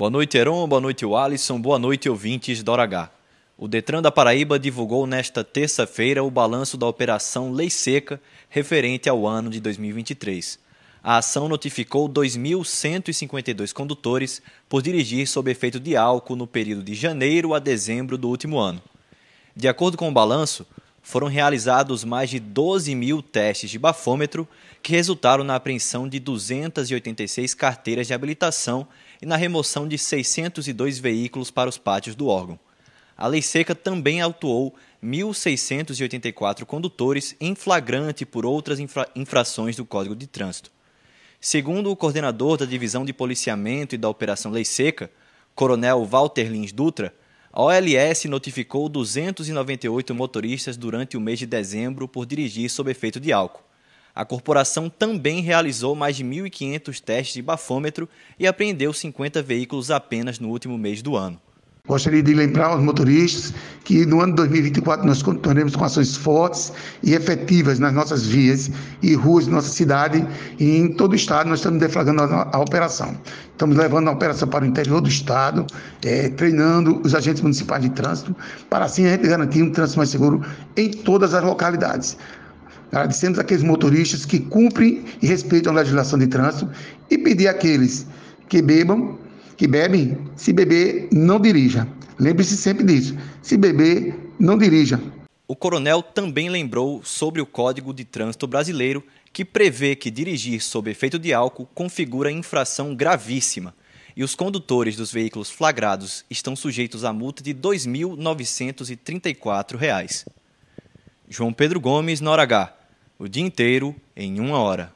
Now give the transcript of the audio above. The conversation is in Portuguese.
Boa noite, Heron. Boa noite, Alisson. Boa noite, ouvintes da Hora H. O Detran da Paraíba divulgou nesta terça-feira o balanço da Operação Lei Seca referente ao ano de 2023. A ação notificou 2.152 condutores por dirigir sob efeito de álcool no período de janeiro a dezembro do último ano. De acordo com o balanço, foram realizados mais de 12 mil testes de bafômetro que resultaram na apreensão de 286 carteiras de habilitação e na remoção de 602 veículos para os pátios do órgão. A lei seca também autuou 1.684 condutores em flagrante por outras infra infrações do Código de Trânsito. Segundo o coordenador da Divisão de Policiamento e da Operação Lei Seca, Coronel Walter Lins Dutra, a OLS notificou 298 motoristas durante o mês de dezembro por dirigir sob efeito de álcool. A corporação também realizou mais de 1.500 testes de bafômetro e apreendeu 50 veículos apenas no último mês do ano. Gostaria de lembrar aos motoristas que no ano de 2024 nós continuaremos com ações fortes e efetivas nas nossas vias e ruas de nossa cidade e em todo o estado nós estamos deflagrando a, a operação. Estamos levando a operação para o interior do estado, é, treinando os agentes municipais de trânsito, para assim a gente garantir um trânsito mais seguro em todas as localidades. Agradecemos aqueles motoristas que cumprem e respeitam a legislação de trânsito e pedir àqueles que bebam que bebem, se beber, não dirija. Lembre-se sempre disso. Se beber, não dirija. O coronel também lembrou sobre o Código de Trânsito Brasileiro, que prevê que dirigir sob efeito de álcool configura infração gravíssima e os condutores dos veículos flagrados estão sujeitos a multa de R$ 2.934. João Pedro Gomes, na H. O dia inteiro em uma hora.